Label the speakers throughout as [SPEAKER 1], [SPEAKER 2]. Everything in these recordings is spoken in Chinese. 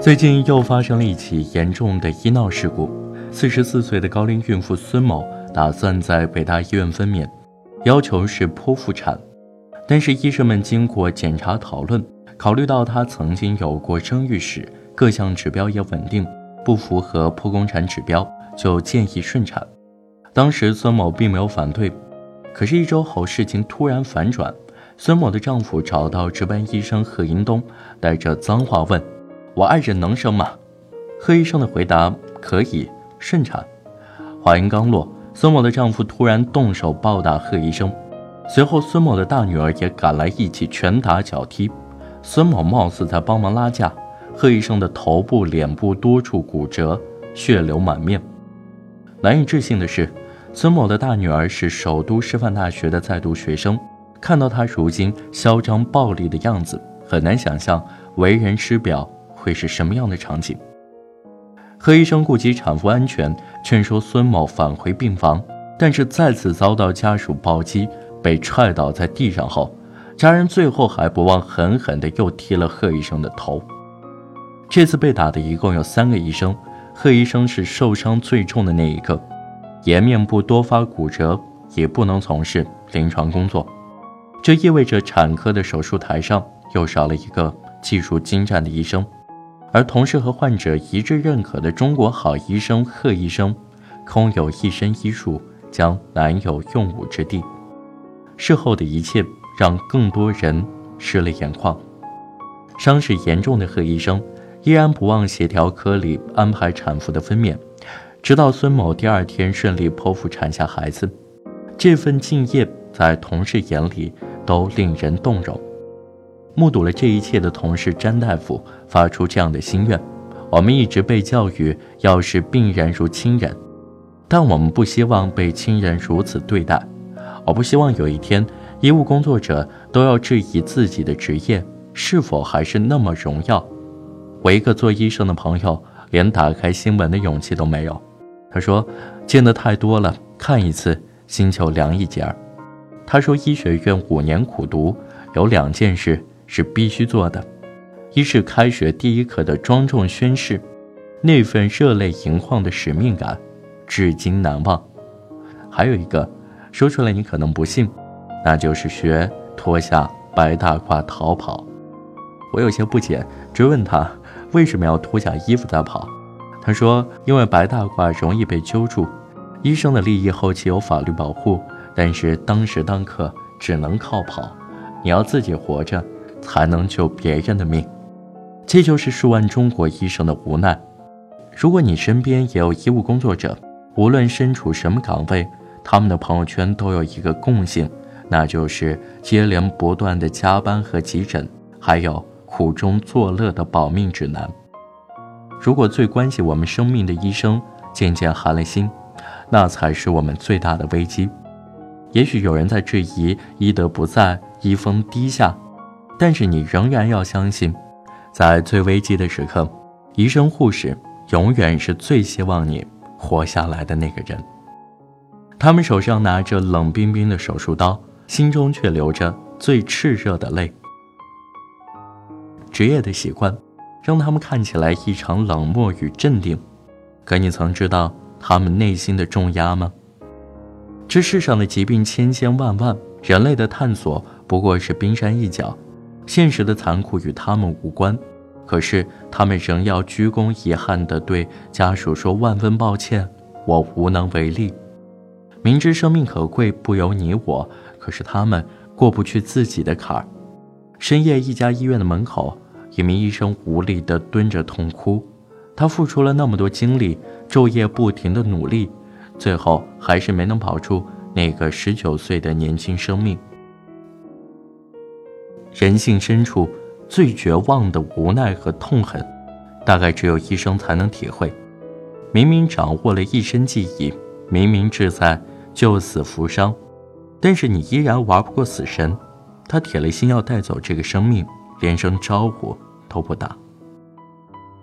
[SPEAKER 1] 最近又发生了一起严重的医闹事故，四十四岁的高龄孕妇孙某打算在北大医院分娩，要求是剖腹产，但是医生们经过检查讨论，考虑到她曾经有过生育史，各项指标也稳定，不符合剖宫产指标，就建议顺产。当时孙某并没有反对，可是，一周后事情突然反转，孙某的丈夫找到值班医生贺银东，带着脏话问。我爱人能生吗？贺医生的回答可以顺产。话音刚落，孙某的丈夫突然动手暴打贺医生，随后孙某的大女儿也赶来一起拳打脚踢。孙某貌似在帮忙拉架，贺医生的头部、脸部多处骨折，血流满面。难以置信的是，孙某的大女儿是首都师范大学的在读学生，看到他如今嚣张暴力的样子，很难想象为人师表。会是什么样的场景？贺医生顾及产妇安全，劝说孙某返回病房，但是再次遭到家属暴击，被踹倒在地上后，家人最后还不忘狠狠地又踢了贺医生的头。这次被打的一共有三个医生，贺医生是受伤最重的那一个，颜面部多发骨折，也不能从事临床工作。这意味着产科的手术台上又少了一个技术精湛的医生。而同事和患者一致认可的中国好医生贺医生，空有一身医术，将难有用武之地。事后的一切让更多人湿了眼眶。伤势严重的贺医生依然不忘协调科里安排产妇的分娩，直到孙某第二天顺利剖腹产下孩子。这份敬业在同事眼里都令人动容。目睹了这一切的同事詹大夫发出这样的心愿：我们一直被教育要视病人如亲人，但我们不希望被亲人如此对待。我不希望有一天，医务工作者都要质疑自己的职业是否还是那么荣耀。我一个做医生的朋友，连打开新闻的勇气都没有。他说：“见的太多了，看一次心就凉一截儿。”他说：“医学院五年苦读，有两件事。”是必须做的，一是开学第一课的庄重宣誓，那份热泪盈眶的使命感，至今难忘；还有一个，说出来你可能不信，那就是学脱下白大褂逃跑。我有些不解，追问他为什么要脱下衣服再跑。他说，因为白大褂容易被揪住，医生的利益后期有法律保护，但是当时当刻只能靠跑，你要自己活着。才能救别人的命，这就是数万中国医生的无奈。如果你身边也有医务工作者，无论身处什么岗位，他们的朋友圈都有一个共性，那就是接连不断的加班和急诊，还有苦中作乐的保命指南。如果最关系我们生命的医生渐渐寒了心，那才是我们最大的危机。也许有人在质疑医德不在，医风低下。但是你仍然要相信，在最危机的时刻，医生护士永远是最希望你活下来的那个人。他们手上拿着冷冰冰的手术刀，心中却流着最炽热的泪。职业的习惯，让他们看起来异常冷漠与镇定。可你曾知道他们内心的重压吗？这世上的疾病千千万万，人类的探索不过是冰山一角。现实的残酷与他们无关，可是他们仍要鞠躬遗憾地对家属说：“万分抱歉，我无能为力。”明知生命可贵，不由你我，可是他们过不去自己的坎儿。深夜，一家医院的门口，一名医生无力地蹲着痛哭。他付出了那么多精力，昼夜不停的努力，最后还是没能保住那个十九岁的年轻生命。人性深处最绝望的无奈和痛恨，大概只有医生才能体会。明明掌握了一身技艺，明明志在救死扶伤，但是你依然玩不过死神。他铁了心要带走这个生命，连声招呼都不打。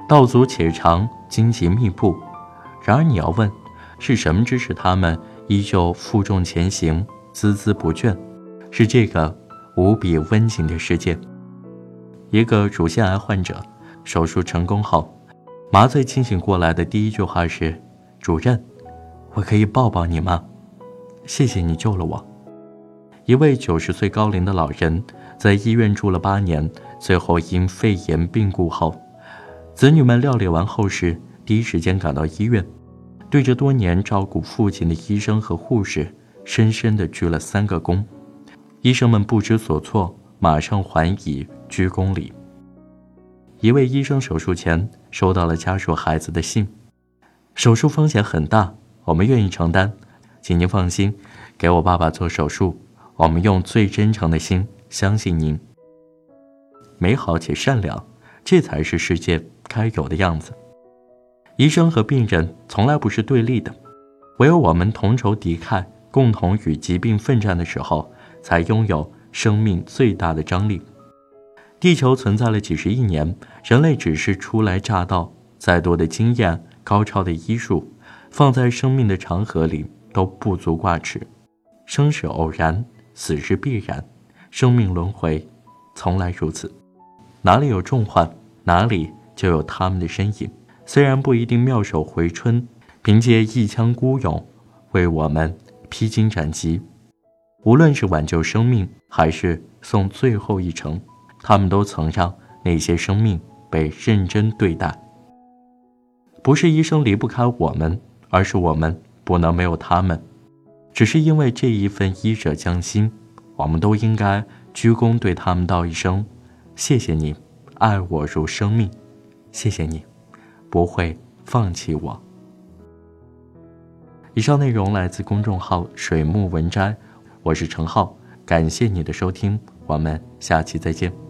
[SPEAKER 1] 道阻且长，荆棘密布。然而你要问，是什么支持他们依旧负重前行，孜孜不倦？是这个。无比温情的世界。一个乳腺癌患者手术成功后，麻醉清醒过来的第一句话是：“主任，我可以抱抱你吗？谢谢你救了我。”一位九十岁高龄的老人在医院住了八年，最后因肺炎病故后，子女们料理完后事，第一时间赶到医院，对着多年照顾父亲的医生和护士，深深地鞠了三个躬。医生们不知所措，马上还以鞠躬礼。一位医生手术前收到了家属孩子的信，手术风险很大，我们愿意承担，请您放心，给我爸爸做手术。我们用最真诚的心相信您。美好且善良，这才是世界该有的样子。医生和病人从来不是对立的，唯有我们同仇敌忾，共同与疾病奋战的时候，才拥有生命最大的张力。地球存在了几十亿年，人类只是初来乍到，再多的经验、高超的医术，放在生命的长河里都不足挂齿。生是偶然。死是必然，生命轮回，从来如此。哪里有重患，哪里就有他们的身影。虽然不一定妙手回春，凭借一腔孤勇，为我们披荆斩棘。无论是挽救生命，还是送最后一程，他们都曾让那些生命被认真对待。不是医生离不开我们，而是我们不能没有他们。只是因为这一份医者将心，我们都应该鞠躬对他们道一声：“谢谢你，爱我如生命，谢谢你，不会放弃我。”以上内容来自公众号“水木文摘”，我是程浩，感谢你的收听，我们下期再见。